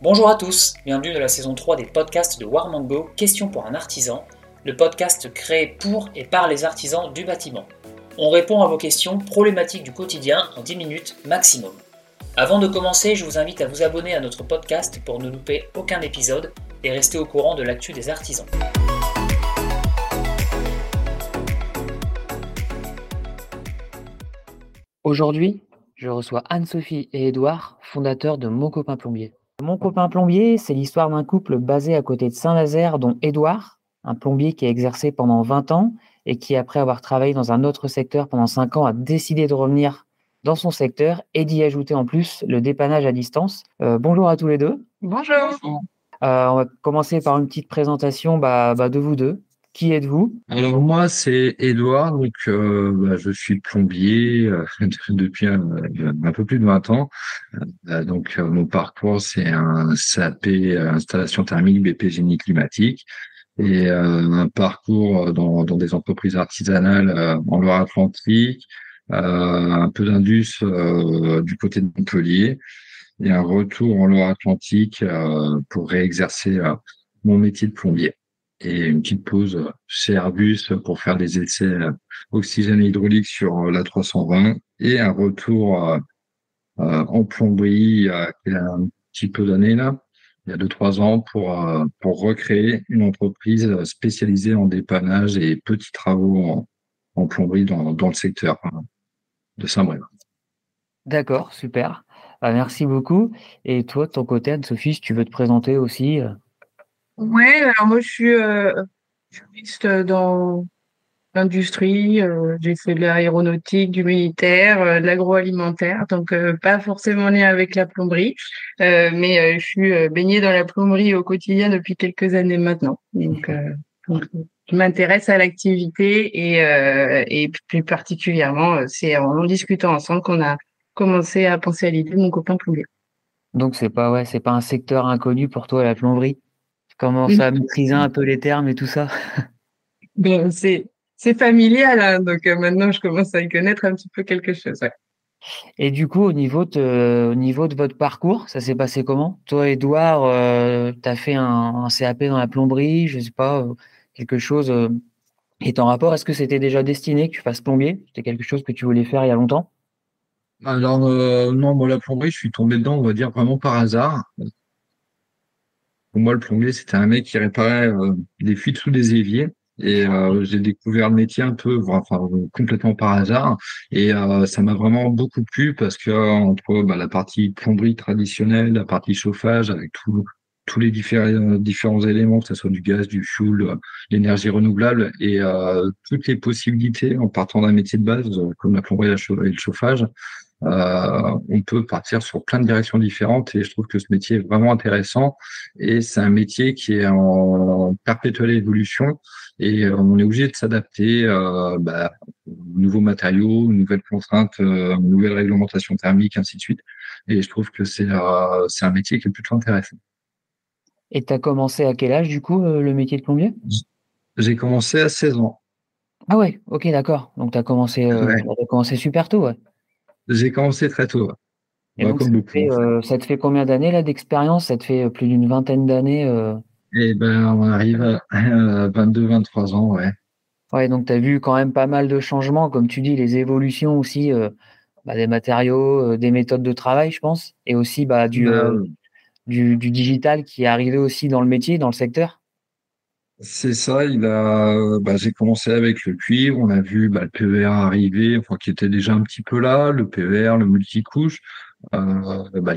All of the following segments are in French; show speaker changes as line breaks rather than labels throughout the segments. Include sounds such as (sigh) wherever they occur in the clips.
Bonjour à tous, bienvenue dans la saison 3 des podcasts de Warmango, Question pour un artisan, le podcast créé pour et par les artisans du bâtiment. On répond à vos questions problématiques du quotidien en 10 minutes maximum. Avant de commencer, je vous invite à vous abonner à notre podcast pour ne louper aucun épisode et rester au courant de l'actu des artisans. Aujourd'hui, je reçois Anne-Sophie et Édouard, fondateurs de Mon copain plombier. Mon copain plombier, c'est l'histoire d'un couple basé à côté de Saint-Nazaire, dont Édouard, un plombier qui a exercé pendant 20 ans et qui, après avoir travaillé dans un autre secteur pendant 5 ans, a décidé de revenir dans son secteur et d'y ajouter en plus le dépannage à distance. Euh, bonjour à tous les deux.
Bonjour.
Euh, on va commencer par une petite présentation bah, bah, de vous deux. Qui êtes-vous?
Alors moi, c'est Edouard, donc euh, bah, je suis plombier euh, (laughs) depuis un, un, peu plus de 20 ans. Euh, donc mon parcours, c'est un CAP installation thermique, BP génie climatique. Et un parcours dans, dans, des entreprises artisanales en Loire-Atlantique, un peu d'indus du côté de Montpellier. Et un retour en Loire-Atlantique pour réexercer mon métier de plombier et une petite pause chez Airbus pour faire des essais euh, oxygène hydraulique sur euh, la 320 et un retour euh, en plomberie il y a un petit peu d'années là, il y a deux trois ans pour pour recréer une entreprise spécialisée en dépannage et petits travaux en, plomberie dans, dans le secteur de Saint-Brévin.
D'accord, super. Bah, merci beaucoup. Et toi, de ton côté, Anne-Sophie, si tu veux te présenter aussi.
Ouais, alors moi je suis euh, juriste dans l'industrie, euh, j'ai fait de l'aéronautique, du militaire, euh, de l'agroalimentaire, donc pas forcément lié avec la plomberie, mais je suis baignée dans la plomberie au quotidien depuis quelques années maintenant. Donc, je m'intéresse à l'activité et, et plus particulièrement, c'est en discutant ensemble qu'on a commencé à penser à l'idée de mon copain plombier.
Donc c'est pas ouais, c'est pas un secteur inconnu pour toi la plomberie? Commence à maîtriser un peu les termes et tout ça (laughs)
ben, c'est, c'est familial, hein, donc euh, maintenant je commence à y connaître un petit peu quelque chose.
Et du coup, au niveau, de, au niveau de votre parcours, ça s'est passé comment? Toi, Edouard, euh, tu as fait un, CAP dans la plomberie, je sais pas, euh, quelque chose est en rapport? Est-ce que c'était déjà destiné que tu fasses plombier? C'était quelque chose que tu voulais faire il y a longtemps?
Alors, non, moi, la plomberie, je suis tombé dedans, on va dire, vraiment par hasard. Moi, le plombier, c'était un mec qui réparait euh, des fuites sous des éviers. Et euh, j'ai découvert le métier un peu, enfin complètement par hasard, et euh, ça m'a vraiment beaucoup plu parce que entre bah, la partie plomberie traditionnelle, la partie chauffage, avec tous les différents, différents éléments, que ce soit du gaz, du fuel, l'énergie renouvelable, et toutes les possibilités en partant d'un métier de base comme la plomberie et le chauffage, euh, on peut partir sur plein de directions différentes et je trouve que ce métier est vraiment intéressant et c'est un métier qui est en perpétuelle évolution et euh, on est obligé de s'adapter euh, bah, aux nouveaux matériaux, aux nouvelles contraintes, euh, aux nouvelles réglementations thermiques, ainsi de suite. Et je trouve que c'est euh, c'est un métier qui est plutôt intéressant.
Et tu as commencé à quel âge du coup le métier de plombier?
J'ai commencé à 16 ans.
Ah ouais, ok, d'accord. Donc tu as commencé, as commencé super tôt, ouais.
J'ai commencé très tôt.
Et donc, ça, te fait, euh, ça, te fait, combien d'années là d'expérience? Ça te fait euh, plus d'une vingtaine d'années euh...
Eh ben, on arrive à (laughs) 22, 23 ans, ouais.
Ouais, donc tu as vu quand même pas mal de changements, comme tu dis, les évolutions aussi euh, bah, des matériaux, des méthodes de travail, je pense, et aussi bah, du, ben, du, du, digital qui est arrivé aussi dans le métier, dans le secteur.
C'est ça, il a, bah, j'ai commencé avec le cuivre, on a vu bah, le PVR arriver, enfin qui était déjà un petit peu là, le PVR, le multicouche, euh, bah,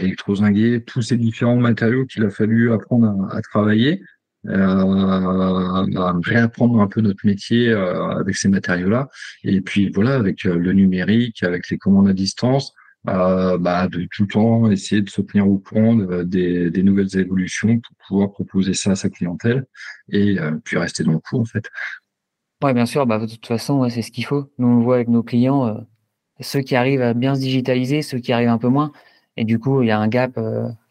tous ces différents matériaux qu'il a fallu apprendre à, travailler, euh, à réapprendre un peu notre métier euh, avec ces matériaux-là, et puis voilà, avec euh, le numérique, avec les commandes à distance, euh, bah, de tout le temps essayer de se tenir au courant des, des, nouvelles évolutions pour pouvoir proposer ça à sa clientèle et euh, puis rester dans le coup en fait.
Oui, bien sûr, bah, de toute façon, ouais, c'est ce qu'il faut. Nous, on le voit avec nos clients, euh, ceux qui arrivent à bien se digitaliser, ceux qui arrivent un peu moins. Et du coup, il y a un gap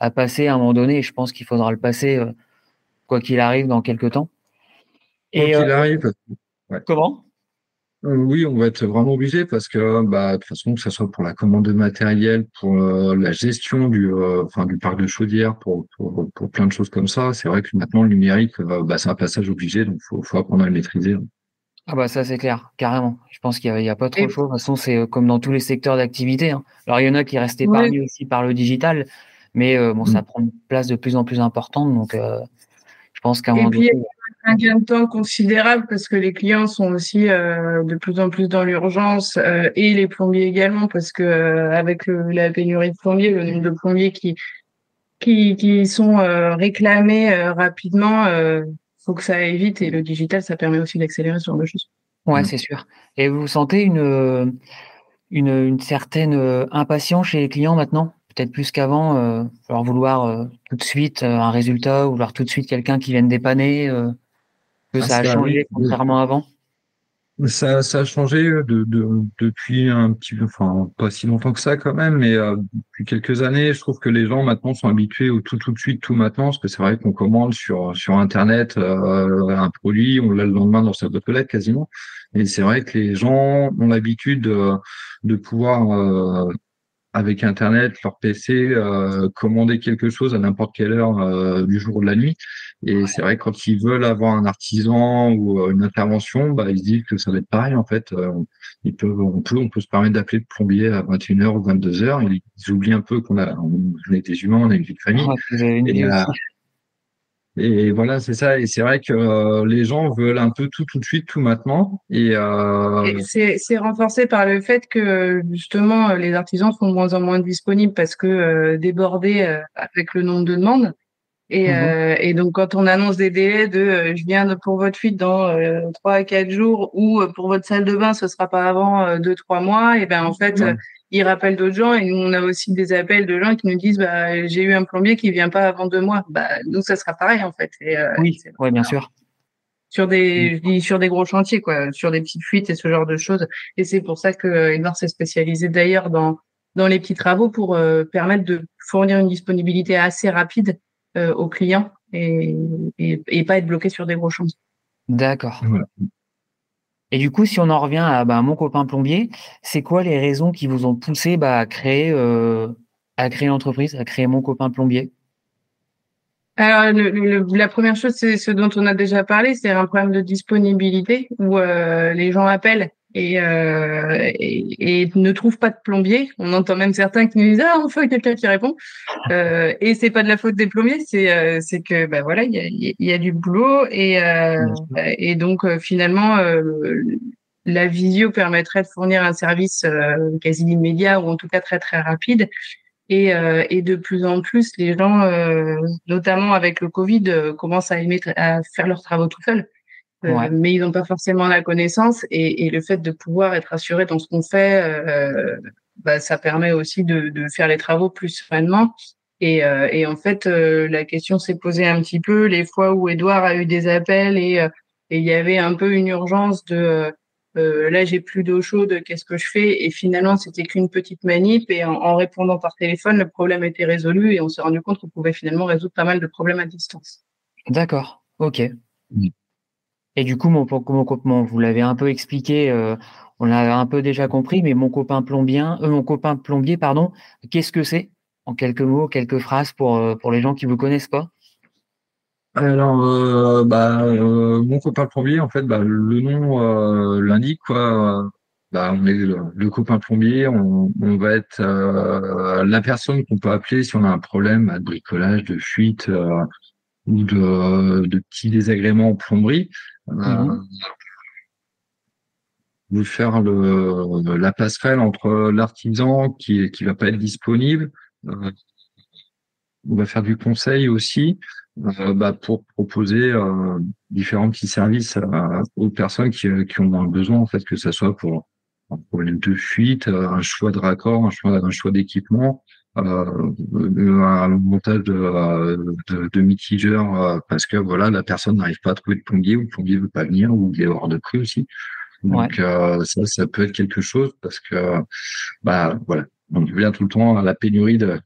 à passer à un moment donné. Et je pense qu'il faudra le passer, quoi qu'il arrive, dans quelques temps.
Quoi qu'il arrive.
Ouais. Comment?
Euh, oui, on va être vraiment obligé parce que, bah, de toute façon, que ce soit pour la commande de matériel, pour euh, la gestion du, euh, enfin, du parc de chaudière, pour, pour, pour, plein de choses comme ça, c'est vrai que maintenant le numérique, bah, c'est un passage obligé, donc faut, faut apprendre à le maîtriser.
Ah bah ça c'est clair, carrément. Je pense qu'il n'y a, pas trop de choix. De toute façon, c'est comme dans tous les secteurs d'activité. Hein. Alors il y en a qui restent épargnés aussi par le digital, mais bon, ça mm. prend une place de plus en plus importante, donc je pense qu'à un moment donné
un gain de temps considérable parce que les clients sont aussi euh, de plus en plus dans l'urgence euh, et les plombiers également parce que euh, avec la pénurie de plombiers, le nombre de plombiers qui qui, qui sont réclamés rapidement, faut que ça aille vite et le digital ça permet aussi d'accélérer ce genre de choses.
Ouais, c'est sûr. Et vous sentez une une, une certaine impatience chez les clients maintenant? Peut-être plus qu'avant, euh, vouloir tout de suite un résultat, ou vouloir tout de suite quelqu'un qui vienne dépanner que ah, ça a changé contrairement à avant?
Ça, ça a changé de, de, depuis un petit peu, enfin pas si longtemps que ça quand même, mais euh, depuis quelques années, je trouve que les gens maintenant sont habitués au tout tout de suite, tout maintenant, parce que c'est vrai qu'on commande sur sur internet euh, un produit, on l'a le lendemain dans sa boîte aux lettres quasiment, et c'est vrai que les gens ont l'habitude de, de pouvoir euh, avec Internet, leur PC, euh, commander quelque chose à n'importe quelle heure euh, du jour ou de la nuit. Et c'est vrai que quand ils veulent avoir un artisan ou euh, une intervention, bah, ils se disent que ça va être pareil en fait. ils peuvent, on peut, on peut se permettre d'appeler le plombier à 21h ou 22h. Ils, ils oublient un peu qu'on a, on, est des humains, on a une vie de famille. Ah, et voilà, c'est ça. Et c'est vrai que euh, les gens veulent un peu tout tout de suite, tout maintenant. Et, euh...
c'est renforcé par le fait que justement les artisans sont de moins en moins disponibles parce que euh, débordés euh, avec le nombre de demandes. Et, mmh et, donc quand on annonce des délais de je viens pour votre fuite dans trois à quatre jours ou pour votre salle de bain ce sera pas avant deux trois mois, et ben en fait il rappelle d'autres gens et nous on a aussi des appels de gens qui nous disent bah j'ai eu un plombier qui vient pas avant deux mois. Bah nous ça sera pareil en fait.
Euh, oui ouais, bien sûr.
Sur des je dis sur des gros chantiers quoi sur des petites fuites et ce genre de choses. Et c'est pour ça que euh, Edouard s'est spécialisé d'ailleurs dans dans les petits travaux pour euh, permettre de fournir une disponibilité assez rapide aux clients et, et, et, pas être bloqué sur des gros chantiers.
D'accord et du coup, si on en revient à bah, mon copain plombier, c'est quoi les raisons qui vous ont poussé bah, à créer euh, l'entreprise, à créer mon copain plombier?
Alors, la première chose, c'est ce dont on a déjà parlé, c'est un problème de disponibilité où euh, les gens appellent euh, et, et, ne trouvent pas de plombier. On entend même certains qui nous disent ah enfin quelqu'un qui répond. (laughs) Euh, et c'est pas de la faute des plombiers, c'est euh, c'est que bah voilà il y a, y a, du boulot et euh, et donc euh, finalement la visio permettrait de fournir un service quasi immédiat ou en tout cas très très rapide. Et, et de plus en plus, les gens, notamment avec le Covid, commencent à, aimer à faire leurs travaux tout seuls. Euh, mais ils n'ont pas forcément la connaissance et, et, le fait de pouvoir être assuré dans ce qu'on fait, euh, bah, ça permet aussi de, de, faire les travaux plus sereinement. Et, euh, et en fait, euh, la question s'est posée un petit peu les fois où Edouard a eu des appels et, euh, et il y avait un peu une urgence de là j'ai plus d'eau chaude, qu'est-ce que je fais? Et finalement, c'était qu'une petite manip et en, en, répondant par téléphone, le problème était résolu et on s'est rendu compte qu'on pouvait finalement résoudre pas mal de problèmes à distance.
D'accord, ok. Et du coup, mon, mon, vous l'avez un peu expliqué, euh, on l'a un peu déjà compris, mais mon copain plombier, euh, mon copain plombier, pardon, qu'est-ce que c'est En quelques mots, quelques phrases pour euh, pour les gens qui vous connaissent pas?
Alors, bah, mon copain plombier, en fait, bah, le nom l'indique quoi. Bah, on est le, copain plombier, on, on va être la personne qu'on peut appeler si on a un problème de bricolage, de fuite ou de, de petits désagréments en plomberie. Mhm. Euh, faire le, la passerelle entre l'artisan qui qui va pas être disponible. Euh, on va faire du conseil aussi euh, bah, pour proposer euh, différents petits services aux personnes qui, qui ont besoin en fait que ce soit pour un problème de fuite, un choix de raccord, un choix, un choix d'équipement, euh, un montage de, de, de mitigeurs euh, parce que voilà la personne n'arrive pas à trouver de plombier ou le plombier veut pas venir ou il est hors de prix aussi. Donc euh, ça, ça peut être quelque chose parce que bah voilà, on vient tout le temps à la pénurie de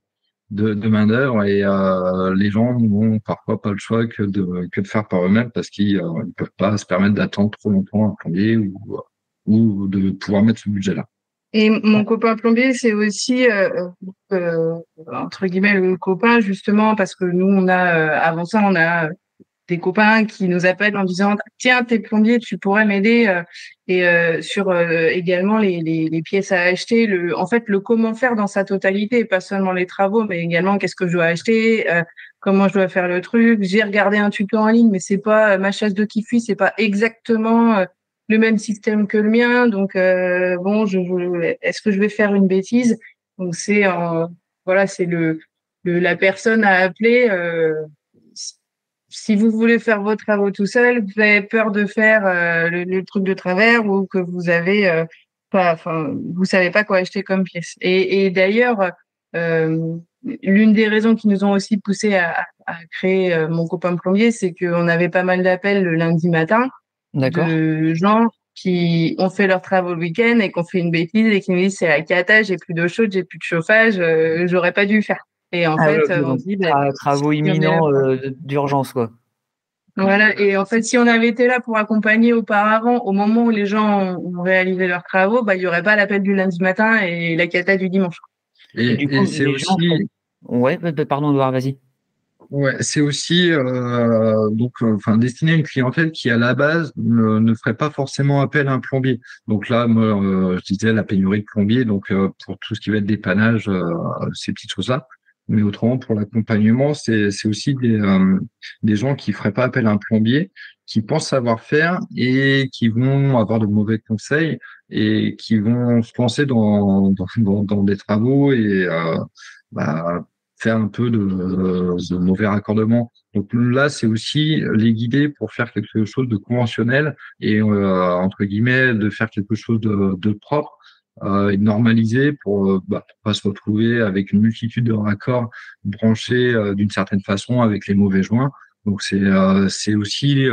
de, de main d'œuvre et euh, les gens n'ont parfois pas le choix que de que de faire par eux-mêmes parce qu'ils ne peuvent pas se permettre d'attendre trop longtemps un plombier ou ou de pouvoir mettre ce budget-là.
Et mon copain plombier, c'est aussi euh, euh, entre guillemets le copain justement parce que nous on a euh, avant ça on a des copains qui nous appellent en disant tiens t'es plombier tu pourrais m'aider euh, et euh, sur euh, également les, les, les, pièces à acheter le en fait le comment faire dans sa totalité pas seulement les travaux mais également qu'est-ce que je dois acheter comment je dois faire le truc. J'ai regardé un tuto en ligne mais c'est pas ma chasse de kiffi c'est pas exactement le même système que le mien. Donc bon je, je est-ce que je vais faire une bêtise? Donc c'est voilà c'est le, le, la personne à appeler si vous voulez faire vos travaux tout seul, vous avez peur de faire euh, le, truc de travers ou que vous avez euh, pas, enfin, vous savez pas quoi acheter comme pièce. Et, et d'ailleurs, euh, l'une des raisons qui nous ont aussi poussé à, à créer mon copain plombier, c'est qu'on avait pas mal d'appels le lundi matin de gens qui ont fait leurs travaux le week-end et qui ont fait une bêtise et qui nous disent c'est la cata, j'ai plus d'eau chaude, j'ai plus de chauffage, j'aurais pas dû faire. Et en ah fait, on dit
bah, travaux imminents euh, d'urgence quoi.
Voilà, et en fait, si on avait été là pour accompagner auparavant, au moment où les gens ont réalisé leurs travaux, bah, il n'y aurait pas l'appel du lundi matin et la cata du dimanche.
Et, du coup, c'est aussi.
Ouais, pardon, Edouard, vas-y.
Ouais, c'est aussi euh, donc euh, enfin destiné à une clientèle qui à la base ne, ferait pas forcément appel à un plombier. Donc là, moi, je disais la pénurie de plombiers, donc pour tout ce qui va être dépannage, ces petites choses-là. Mais autrement, pour l'accompagnement, c'est aussi des, euh, des gens qui feraient pas appel à un plombier, qui pensent savoir faire et qui vont avoir de mauvais conseils et qui vont se lancer dans, dans, dans, des travaux et euh, bah, faire un peu de, de mauvais raccordement. Donc là, c'est aussi les guider pour faire quelque chose de conventionnel et euh, entre guillemets de faire quelque chose de, de propre euh, normaliser pour euh, bah, pas se retrouver avec une multitude de raccords branchés euh, d'une certaine façon avec les mauvais joints. Donc c'est euh, c'est aussi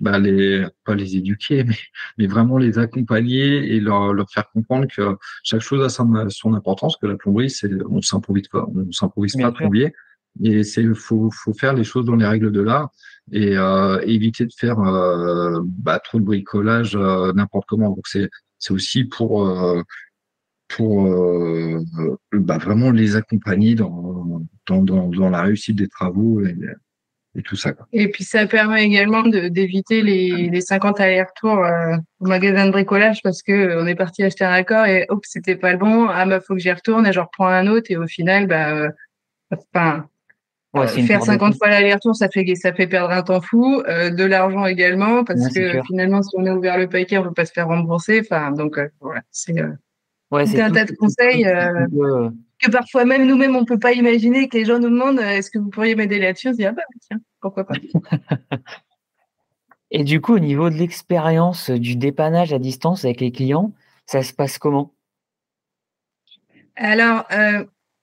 bah, les pas les éduquer (laughs) mais mais vraiment les accompagner et leur leur faire comprendre que chaque chose a son, son importance que la plomberie c'est on s'improvise pas on s'improvise pas plombier et c'est faut faut faire les choses dans les règles de l'art et éviter de faire bah, trop de bricolage n'importe comment. Donc c'est c'est aussi pour euh, pour euh, bah, vraiment les accompagner dans, dans, dans, dans, la réussite des travaux et, et tout ça. Quoi.
Et puis ça permet également d'éviter les, les 50 allers-retours euh, au magasin de bricolage parce que on est parti acheter un accord et hop c'était pas le bon ah bah faut que j'y retourne et je reprends un autre et au final bah enfin Ouais, euh, faire 50 fois l'aller-retour, ça fait ça fait perdre un temps fou, euh, de l'argent également, parce que finalement, si on a ouvert le paquet, on ne peut pas se faire rembourser. Enfin, donc euh, voilà, c'est euh, ouais, un tas de conseils que parfois même nous-mêmes on peut pas imaginer que les gens nous demandent est-ce que vous pourriez m'aider là-dessus? On se dit ah bah tiens, pourquoi pas. (laughs)
Et du coup, au niveau de l'expérience du dépannage à distance avec les clients, ça se passe comment?
Alors.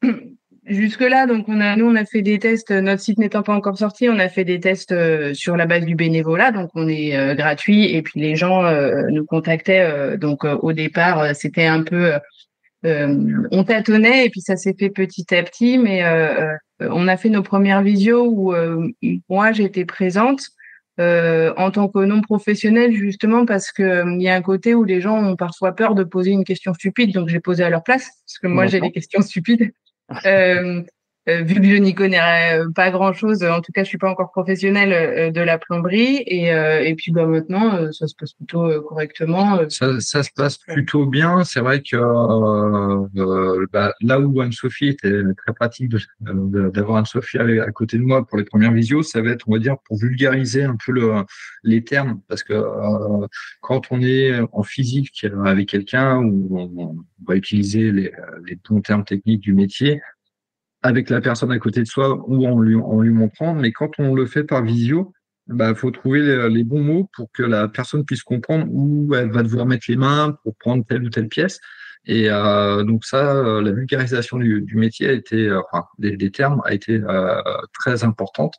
(clears throat) Jusque-là, donc on a, nous, on a fait des tests. Notre site n'étant pas encore sorti, on a fait des tests euh, sur la base du bénévolat, donc on est euh, gratuit. Et puis les gens euh, nous contactaient. donc au départ, c'était un peu, on tâtonnait et puis ça s'est fait petit à petit. Mais on a fait nos premières visios où moi j'étais présente en tant que non professionnel justement parce que il y a un côté où les gens ont parfois peur de poser une question stupide, donc j'ai posé à leur place parce que moi j'ai des questions stupides. Euh, euh, vu que je n'y connais euh, pas grand chose, en tout cas, je suis pas encore professionnelle de la plomberie et, et puis bah maintenant, ça se passe plutôt correctement.
Ça, ça, se passe plutôt bien. C'est vrai que euh, bah, là où Anne-Sophie était très pratique d'avoir Anne-Sophie à côté de moi pour les premières visios, ça va être, on va dire, pour vulgariser un peu le, les termes, parce que quand on est en physique avec quelqu'un on, va utiliser les, les bons termes techniques du métier avec la personne à côté de soi ou en lui, en lui montrant. Mais quand on le fait par visio, il bah, faut trouver les, bons mots pour que la personne puisse comprendre où elle va devoir mettre les mains pour prendre telle ou telle pièce. Et euh, donc ça, euh, la vulgarisation du, du métier a été, euh, enfin, des, termes a été euh, très importante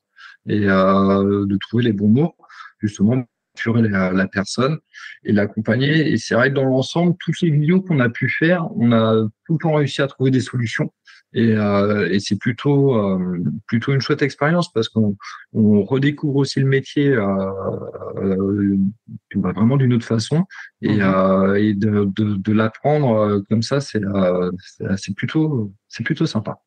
et de trouver les bons mots justement la, la personne et l'accompagner. Et c'est vrai que dans l'ensemble, toutes les vidéos qu'on a pu faire, on a tout le temps réussi à trouver des solutions. Et, euh, et c'est plutôt euh, plutôt une chouette expérience parce qu'on on redécouvre aussi le métier euh, euh bah, vraiment d'une autre façon et, mmh. et de, de, de l'apprendre comme ça c'est c'est plutôt c'est plutôt sympa.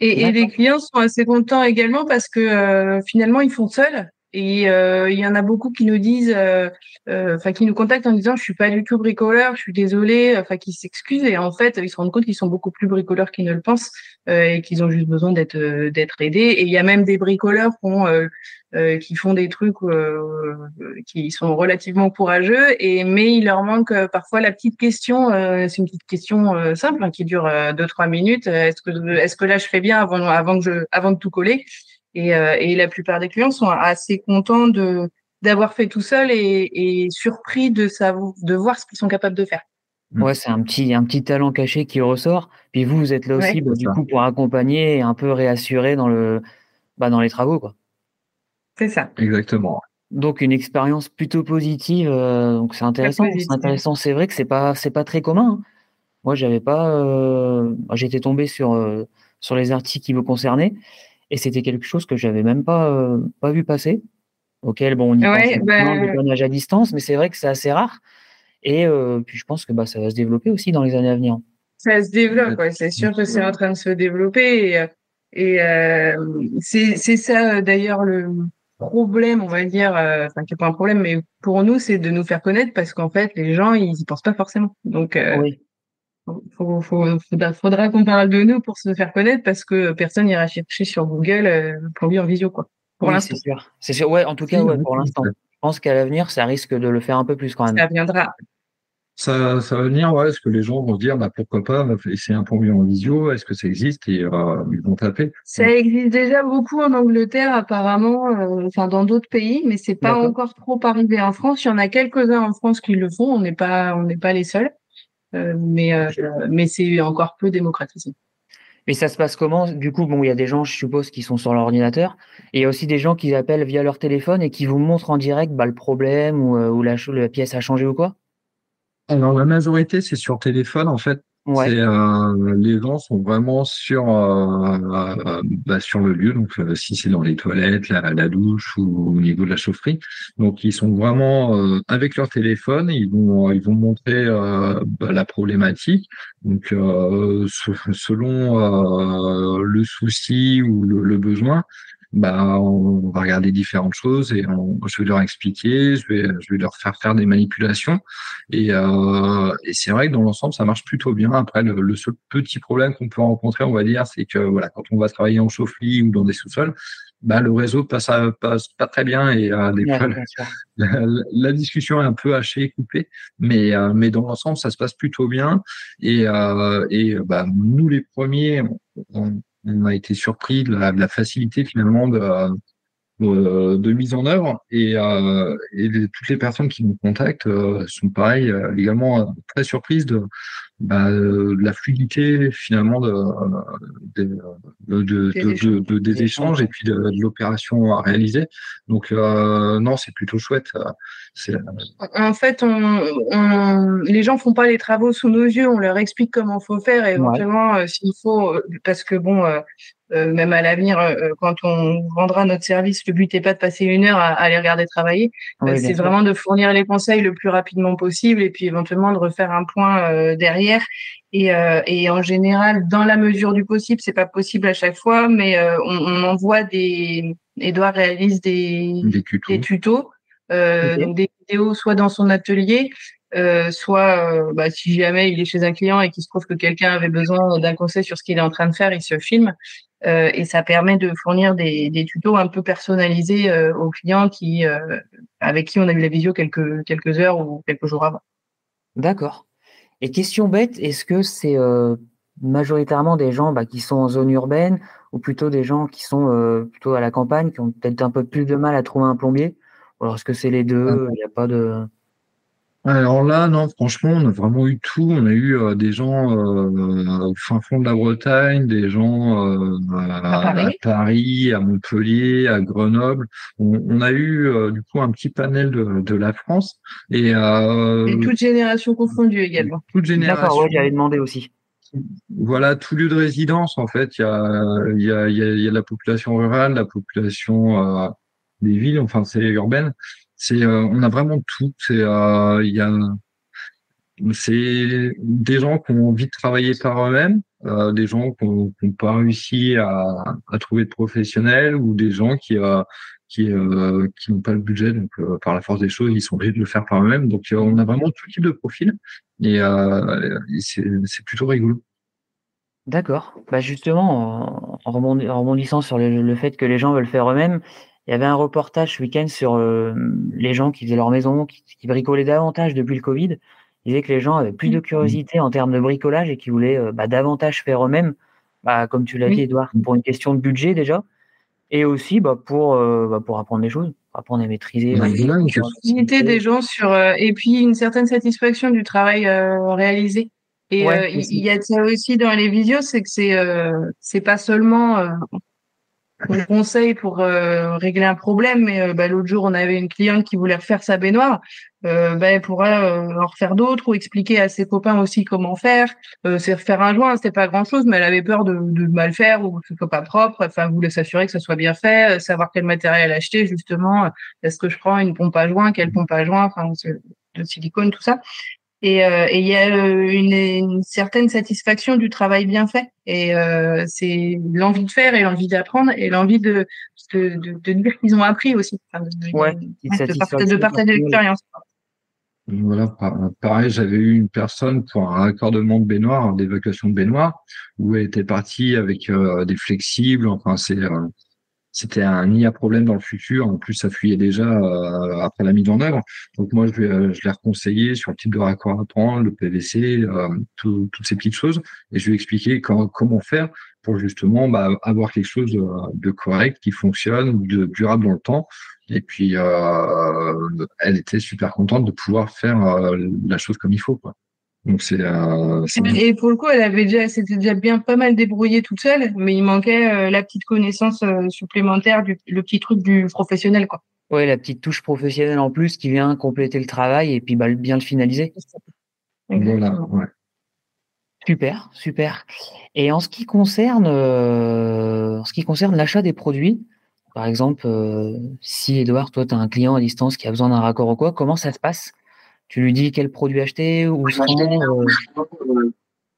Et, et, les clients sont assez contents également parce que finalement ils font seuls et euh, il y en a beaucoup qui nous disent, euh, euh, enfin qui nous contactent en disant je suis pas du tout bricoleur, je suis désolé, enfin qui s'excusent et en fait ils se rendent compte qu'ils sont beaucoup plus bricoleurs qu'ils ne le pensent et qu'ils ont juste besoin d'être d'être aidés. Et il y a même des bricoleurs qui font, des trucs qui sont relativement courageux et mais il leur manque parfois la petite question. c'est une petite question simple hein, qui dure deux trois minutes. Est-ce que est-ce que là je fais bien avant avant que je avant de tout coller? Et, euh, et, la plupart des clients sont assez contents de d'avoir fait tout seul et, et surpris de savoir, de voir ce qu'ils sont capables de faire.
Mmh. Ouais, c'est un petit, un petit talent caché qui ressort. Puis vous, vous êtes là aussi, bah, du coup, pour accompagner et un peu réassurer dans le, bah, dans les travaux, quoi.
C'est ça.
Exactement.
Donc une expérience plutôt positive. Euh, donc c'est intéressant. C'est intéressant. C'est vrai que c'est pas, c'est pas très commun. Hein. Moi, j'avais pas. Euh, j'étais tombé sur euh, sur les articles qui me concernaient et c'était quelque chose que j'avais même pas, euh, pas vu passer, auquel bon, on y
ouais,
pense bah... à distance, mais c'est vrai que c'est assez rare. Et euh, puis je pense que bah, ça va se développer aussi dans les années à venir.
Ça se développe, ouais, c'est sûr que c'est en train de se développer. Et, et euh, c'est ça d'ailleurs le problème, on va dire, enfin qui n'est pas un problème, mais pour nous, c'est de nous faire connaître parce qu'en fait, les gens, ils y pensent pas forcément. Donc, oui faut, faudra, qu'on parle de nous pour se faire connaître parce que personne n'ira chercher sur Google euh, pour lui en visio quoi.
Pour l'instant. C'est sûr. C'est sûr. Ouais, en tout cas, ouais, pour l'instant. Je pense qu'à l'avenir, ça risque de le faire un peu plus quand même.
Ça viendra.
Ça, ça va venir, ouais. Est-ce que les gens vont dire, bah, pourquoi pas essayer un plombier en visio? Est-ce que ça existe? Et euh, ils vont taper.
Ça existe déjà beaucoup en Angleterre, apparemment, euh, enfin dans d'autres pays, mais c'est pas encore trop arrivé en France. Il y en a quelques-uns en France qui le font. On n'est pas, on n'est pas les seuls. Euh, mais, euh, mais c'est encore peu démocratisé.
Mais ça se passe comment? Du coup, bon, il y a des gens, je suppose, qui sont sur leur ordinateur, et il y a aussi des gens qui appellent via leur téléphone et qui vous montrent en direct bah, le problème ou, euh, ou la, la, pièce a changé ou quoi?
Alors, la majorité, c'est sur téléphone, en fait. Ouais. Euh, les gens sont vraiment sur euh, euh, bah, sur le lieu, donc si c'est dans les toilettes, la, la, douche ou au niveau de la chaufferie, donc ils sont vraiment avec leur téléphone, ils vont ils vont montrer bah, la problématique, donc selon le souci ou le, le besoin, bah, on va regarder différentes choses et je vais leur expliquer, je vais, je vais leur faire faire des manipulations. Et, euh, et c'est vrai que dans l'ensemble, ça marche plutôt bien. Après, le, seul petit problème qu'on peut rencontrer, on va dire, c'est que voilà, quand on va travailler en chauffe-lit ou dans des sous-sols, bah, le réseau passe, passe pas très bien et euh, des fois, (laughs) la, discussion est un peu hachée, coupée, mais euh, mais dans l'ensemble, ça se passe plutôt bien. Et, euh, et bah, nous les premiers, on, on a été surpris de la, facilité finalement de, mise en œuvre. Et, euh, toutes les personnes qui nous contactent euh, sont pareil euh, également très surprises de, bah, de la fluidité finalement de, de, de des échanges et puis de, l'opération à réaliser. Donc non, c'est plutôt chouette.
En fait, on, on, les gens font pas les travaux sous nos yeux, on leur explique comment faut faire et éventuellement s'il faut, parce que bon, euh, même à l'avenir, euh, euh, quand on vendra notre service, le but n'est pas de passer une heure à, à les regarder travailler. c'est vraiment de fournir les conseils le plus rapidement possible et puis éventuellement de refaire un point derrière. Et, et, en général, dans la mesure du possible, c'est pas possible à chaque fois, mais on, on, envoie des. Edouard réalise des,
des tutos,
des tutos donc des vidéos soit dans son atelier, euh, soit bah, si jamais il est chez un client et qu'il se trouve que quelqu'un avait besoin d'un conseil sur ce qu'il est en train de faire, il se filme. Euh, et ça permet de fournir des, des tutos un peu personnalisés euh, aux clients qui, euh, avec qui on a eu la visio quelques, quelques heures ou quelques jours avant.
D'accord. Et question bête, est-ce que c'est majoritairement des gens bah, qui sont en zone urbaine ou plutôt des gens qui sont plutôt à la campagne, qui ont peut-être un peu plus de mal à trouver un plombier? Ou alors est-ce que c'est les deux Il n'y a pas de...
Alors là, non, franchement, on a vraiment eu tout. On a eu euh, des gens euh, au fin fond de la Bretagne, des gens euh, à, à Paris. à Montpellier, à Grenoble. On, on a eu euh, du coup un petit panel de, de la France et, euh,
Et toute génération confondue également.
toute génération.
D'accord, ouais, j'avais demandé aussi.
Voilà, tout lieu de résidence, en fait, il y a, il y a, il y a, y a la population rurale, la population euh, des villes, enfin, c'est urbaine. C'est, euh, on a vraiment tout. C'est, euh, il y a, c'est des gens qui ont envie de travailler par eux-mêmes, euh, des gens qui n'ont pas réussi à, à trouver de professionnels ou des gens qui, euh, qui, euh, qui n'ont pas le budget, donc euh, par la force des choses, ils sont obligés de le faire par eux-mêmes. Donc, on a vraiment tout type de profil et, et c'est, c'est plutôt rigolo.
D'accord. Bah justement, en rebondissant sur le, le fait que les gens veulent faire eux-mêmes, il y avait un reportage ce week-end sur euh, les gens qui faisaient leur maison, qui, qui bricolaient davantage depuis le Covid. Ils disaient que les gens avaient plus de curiosité en termes de bricolage et qui voulaient euh, bah, davantage faire eux-mêmes, bah, comme tu l'as
Oui.
dit, Edouard, pour une question de budget déjà, et aussi bah, pour, euh, bah, pour apprendre des choses, pour apprendre à maîtriser.
Ouais,
euh,
là, je-
Unité des gens sur euh, et puis une certaine satisfaction du travail euh, réalisé. Et
Ouais,
euh, il il y a de ça aussi dans les vidéos, c'est que c'est euh, c'est pas seulement un conseil pour euh, régler un problème, mais euh, bah, l'autre jour on avait une cliente qui voulait refaire sa baignoire, euh, bah, elle pourrait euh, en refaire d'autres ou expliquer à ses copains aussi comment faire. Euh, c'est refaire un joint, c'était pas grand chose, mais elle avait peur de, de mal faire ou que ce soit pas propre. Enfin, elle voulait s'assurer que ça soit bien fait, euh, savoir quel matériel acheter justement. Est-ce que je prends une pompe à joint, quelle pompe à joint, enfin de silicone, tout ça. Et euh, et il y a euh, une, une certaine satisfaction du travail bien fait. Et euh, c'est l'envie de faire et l'envie d'apprendre et l'envie de, de, de, de dire qu'ils ont appris aussi. Enfin, de,
Ouais,
de- partager l'expérience.
Voilà, pa- pareil, j'avais eu une personne pour un raccordement de baignoire, d'évacuation de baignoire, où elle était partie avec euh, des flexibles. Enfin, c'est, euh, c'était un à problème dans le futur. En plus, ça fuyait déjà euh, après la mise en œuvre. Donc moi, je, lui ai- je l'ai reconseillé sur le type de raccord à prendre, le PVC, euh, tout- toutes ces petites choses, et je lui ai expliqué comment faire pour justement bah, avoir quelque chose de, de correct, qui fonctionne, de durable dans le temps. Et puis, euh, elle était super contente de pouvoir faire euh, la chose comme il faut. Quoi. Donc, c'est euh.
Et pour le coup, elle avait déjà, c'était déjà bien pas mal débrouillée toute seule, mais il manquait euh, la petite connaissance euh, supplémentaire, du, le petit truc du professionnel, quoi.
Ouais, la petite touche professionnelle en plus qui vient compléter le travail et puis bah, bien le finaliser.
Voilà, ouais.
Super, super. Et en ce qui concerne, euh, en ce qui concerne l'achat des produits, par exemple, euh, si Edouard, toi, tu as un client à distance qui a besoin d'un raccord ou quoi, comment ça se passe? Tu lui dis quel produit acheter ou se rend, euh,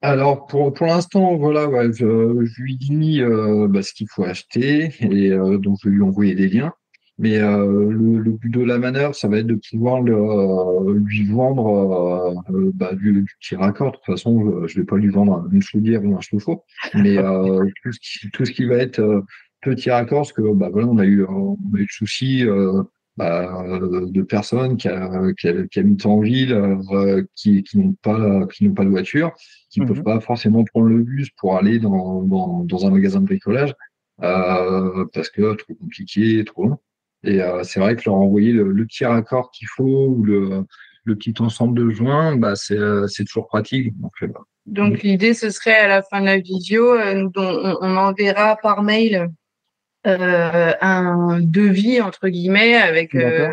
Alors, pour, pour l'instant, voilà, ouais, je, je lui dis euh, bah, ce qu'il faut acheter et euh, donc je vais lui envoyer des liens. Mais euh, le, le but de la manœuvre, ça va être de pouvoir le, euh, lui vendre euh, euh, bah, du, du petit raccord. De toute façon, je, je vais pas lui vendre une chaudière ou un chauffe-eau, mais euh, (laughs) tout, ce qui, tout ce qui va être euh, petit raccord, parce que bah, voilà, on a eu, on a eu de soucis euh, bah, de personnes qui, a, qui, a- qui habitent en ville, euh, qui, qui n'ont pas, qui n'ont pas de voiture qui ne
Mhm.
peuvent pas forcément prendre le bus pour aller dans, dans, dans un magasin de bricolage euh, parce que trop compliqué, trop long. Et euh, c'est vrai que leur envoyer le, le petit raccord qu'il faut ou le, le petit ensemble de joints, bah, c'est euh, c'est toujours pratique. Donc, euh, bah,
Donc l'idée, ce serait à la fin de la euh, dont on, on enverra par mail euh, un devis entre guillemets avec euh,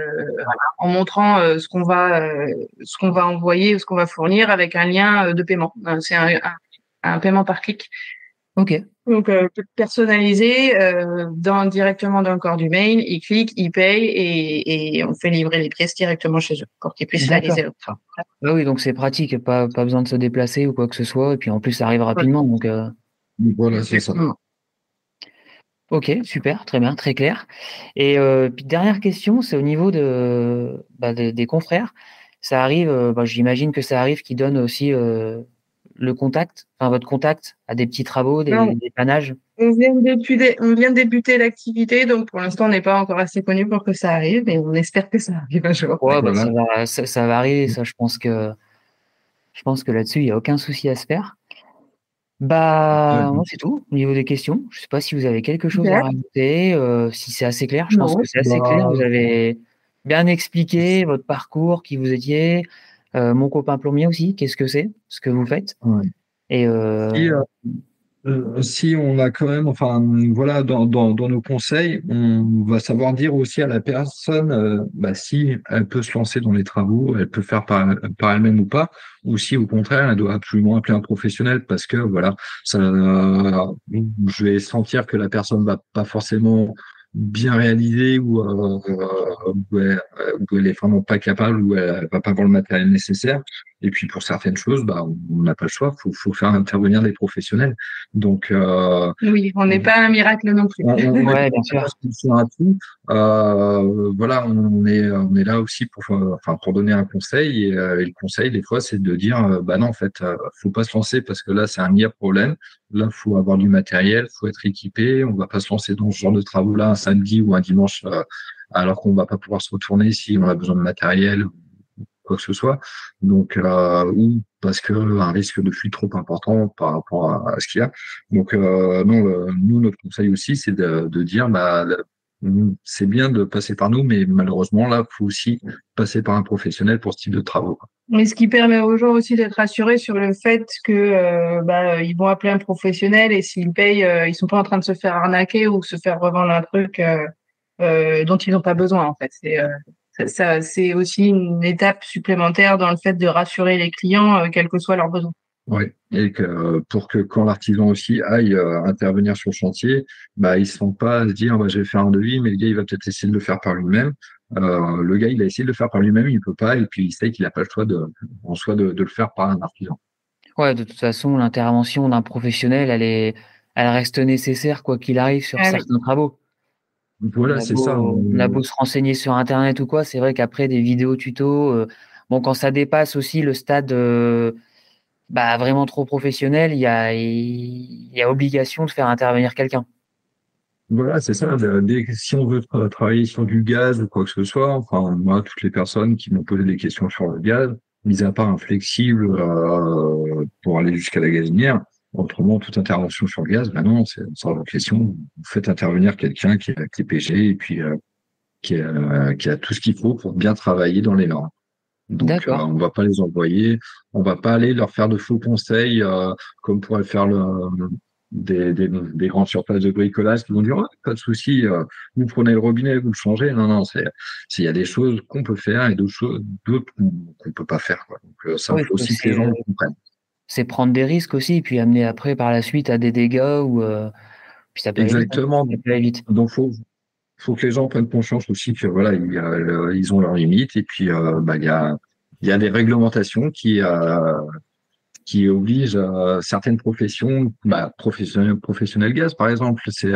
en montrant euh, ce qu'on va euh, ce qu'on va envoyer, ce qu'on va fournir avec un lien euh, de paiement. C'est un, un, un paiement par clic.
Ok,
Donc euh, personnalisé euh, dans directement dans le corps du mail, ils cliquent, ils payent et, et on fait livrer les pièces directement chez eux pour qu'ils puissent réaliser le.
Ah oui, donc c'est pratique, pas, pas besoin de se déplacer ou quoi que ce soit, et puis en plus ça arrive rapidement, donc euh,
voilà, c'est ça.
Ok, super, très bien, très clair. Et euh, puis dernière question, c'est au niveau de, bah, des- des confrères. Ça arrive, euh, bah, j'imagine que ça arrive qu'ils donnent aussi euh, le contact, enfin votre contact à des petits travaux, des,
Non.
des panages.
On vient de débuter, on vient de débuter l'activité, donc pour l'instant on n'est pas encore assez connu pour que ça arrive, mais on espère que ça arrive un jour.
Ouais, bah, ça, va, ça, ça va arriver, ça, je pense que je pense que là-dessus, il n'y a aucun souci à se faire. Bah, moi, c'est tout au niveau des questions. Je sais pas si vous avez quelque chose à rajouter, euh, si c'est assez clair. Je pense
Non.
que c'est assez
Bah,
clair. Vous avez bien expliqué votre parcours, qui vous étiez, mon copain plombier aussi, qu'est-ce que c'est, ce que vous faites.
Et euh, si on a quand même, enfin, voilà, dans, dans, dans, nos conseils, on va savoir dire aussi à la personne, euh, bah, si elle peut se lancer dans les travaux, elle peut faire par, par elle-même ou pas, ou si au contraire, elle doit absolument appeler un professionnel parce que voilà, ça, je vais sentir que la personne va pas forcément bien réalisée ou, euh, elle, est vraiment pas capable ou elle va pas avoir le matériel nécessaire. Et puis pour certaines choses, bah, on n'a pas le choix, faut, faut faire intervenir des professionnels. Donc
euh, oui, on n'est pas un miracle non plus. On,
on (laughs) ouais, bien sûr.
Euh, voilà, on est on est là aussi pour enfin pour donner un conseil et, euh, et le conseil des fois c'est de dire bah non en fait faut pas se lancer parce que là c'est un meilleur problème. Là faut avoir du matériel, faut être équipé. On va pas se lancer dans ce genre de travaux là un samedi ou un dimanche alors qu'on va pas pouvoir se retourner si on a besoin de matériel quoi que ce soit. Donc, euh, ou parce que un risque de fuite trop important par rapport à, ce qu'il y a. Donc, euh, non, nous, notre conseil aussi, c'est de, dire, bah, c'est bien de passer par nous, mais malheureusement, là, faut aussi passer par un professionnel pour ce type de travaux.
Mais ce qui permet aux gens aussi d'être rassurés sur le fait que euh, bah, ils vont appeler un professionnel et s'ils payent, euh, ils sont pas en train de se faire arnaquer ou se faire revendre un truc dont ils n'ont pas besoin en fait. Ça, c'est aussi une étape supplémentaire dans le fait de rassurer les clients, euh, quels que soient leurs besoins.
Oui, et que euh, pour que quand l'artisan aussi aille euh, intervenir sur le chantier, bah ils ne sont pas à se dire bah, je vais faire un devis, mais le gars il va peut-être essayer de le faire par lui-même. Euh, le gars il a essayé de le faire par lui-même, il ne peut pas, et puis il sait qu'il n'a pas le choix de, en soi de, de, le faire par un artisan.
Ouais, de toute façon, l'intervention d'un professionnel, elle est, elle reste nécessaire quoi qu'il arrive sur ah certains travaux.
Voilà, c'est ça.
On a beau se renseigner sur Internet ou quoi, c'est vrai qu'après des vidéos tutos, euh, bon, quand ça dépasse aussi le stade euh, bah, vraiment trop professionnel, il y a, il y a obligation de faire intervenir quelqu'un.
Voilà, c'est ça. si on veut travailler sur du gaz ou quoi que ce soit, enfin, moi, toutes les personnes qui m'ont posé des questions sur le gaz, mis à part un flexible euh, pour aller jusqu'à la gazinière, Autrement, toute intervention sur le gaz, ben non, c'est sans question. Vous faites intervenir quelqu'un qui, est PG et puis euh, qui, qui, a tout ce qu'il faut pour bien travailler dans les normes. Donc, euh, on va pas les envoyer, on va pas aller leur faire de faux conseils euh, comme pourrait faire le, des, des, des, grandes surfaces de bricolage qui vont dire pas de souci, vous prenez le robinet, vous le changez. Non, non, c'est il y a des choses qu'on peut faire et d'autres choses d'autres qu'on peut pas faire. Quoi. Donc ça faut aussi que les gens comprennent
c'est prendre des risques aussi, puis amener après par la suite à des dégâts ou euh,
puis ça peut Exactement. Aller vite. Donc faut faut que les gens prennent conscience aussi que voilà ils, ils ont leurs limites et puis euh, bah, il y a il y a des réglementations qui euh, qui obligent euh, certaines professions, bah, professionnels professionnels gaz par exemple, c'est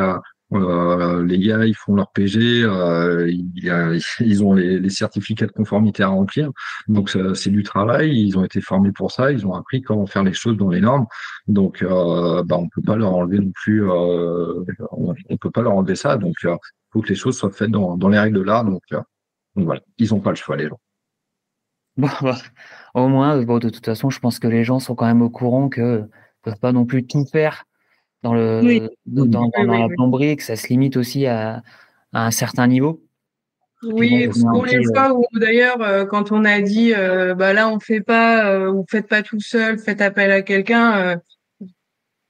euh, les gars, ils font leur PG, euh, (laughs) ils, ont les, certificats de conformité à remplir. Donc c'est du travail. Ils ont été formés pour ça. Ils ont appris comment faire les choses dans les normes. Donc euh, bah, on peut pas leur enlever non plus. Euh, on peut pas leur enlever ça. Donc il faut que les choses soient faites dans, dans les règles de l'art. Donc, donc, voilà, ils ont pas le choix les gens.
Bon, (laughs) bah, au moins, bon, de toute façon, je pense que les gens sont quand même au courant que peuvent pas non plus tout faire dans, le, dans, la plomberie, que ça se limite aussi à, à un certain niveau.
Oui, pour les fois où d'ailleurs, euh, quand on a dit, euh, bah là, on fait pas, euh, ou faites pas tout seul, faites appel à quelqu'un,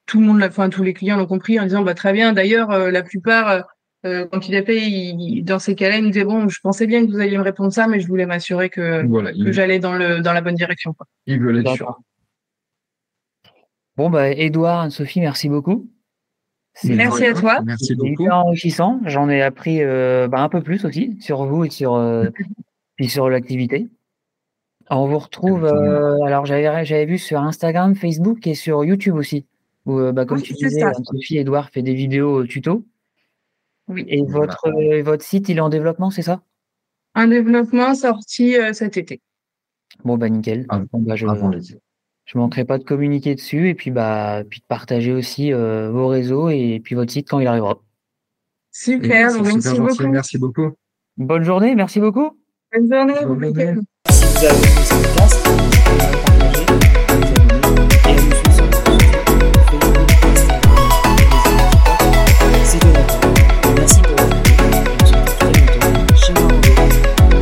tout le monde, enfin tous les clients l'ont compris en disant, bah très bien. D'ailleurs, la plupart, quand il appelait, dans ces cas-là, ils nous disaient, bon, je pensais bien que vous alliez me répondre ça, mais je voulais m'assurer que, que j'allais dans le dans la bonne direction. Quoi.
Il veulent être sûr.
Bon, bah, Edouard, Anne-Sophie, merci beaucoup.
Merci à toi.
Merci beaucoup.
enrichissant. J'en ai appris euh, bah, un peu plus aussi sur vous et sur, euh, (laughs) sur l'activité. On vous retrouve. Euh, alors, j'avais vu sur Instagram, Facebook et sur YouTube aussi. Où, bah, comme tu disais, Anne-Sophie et Edouard fait des vidéos tuto. Oui. Et votre, votre site, il est en développement, c'est ça?
Un développement sorti cet été.
Bon, bah, nickel. Ah, bah, je, je manquerai pas de communiquer dessus et puis bah puis de partager aussi euh, vos réseaux et puis votre site quand il arrivera.
Super,
merci, beaucoup. merci beaucoup.
Bonne journée, merci beaucoup.
Bonne journée. Bonne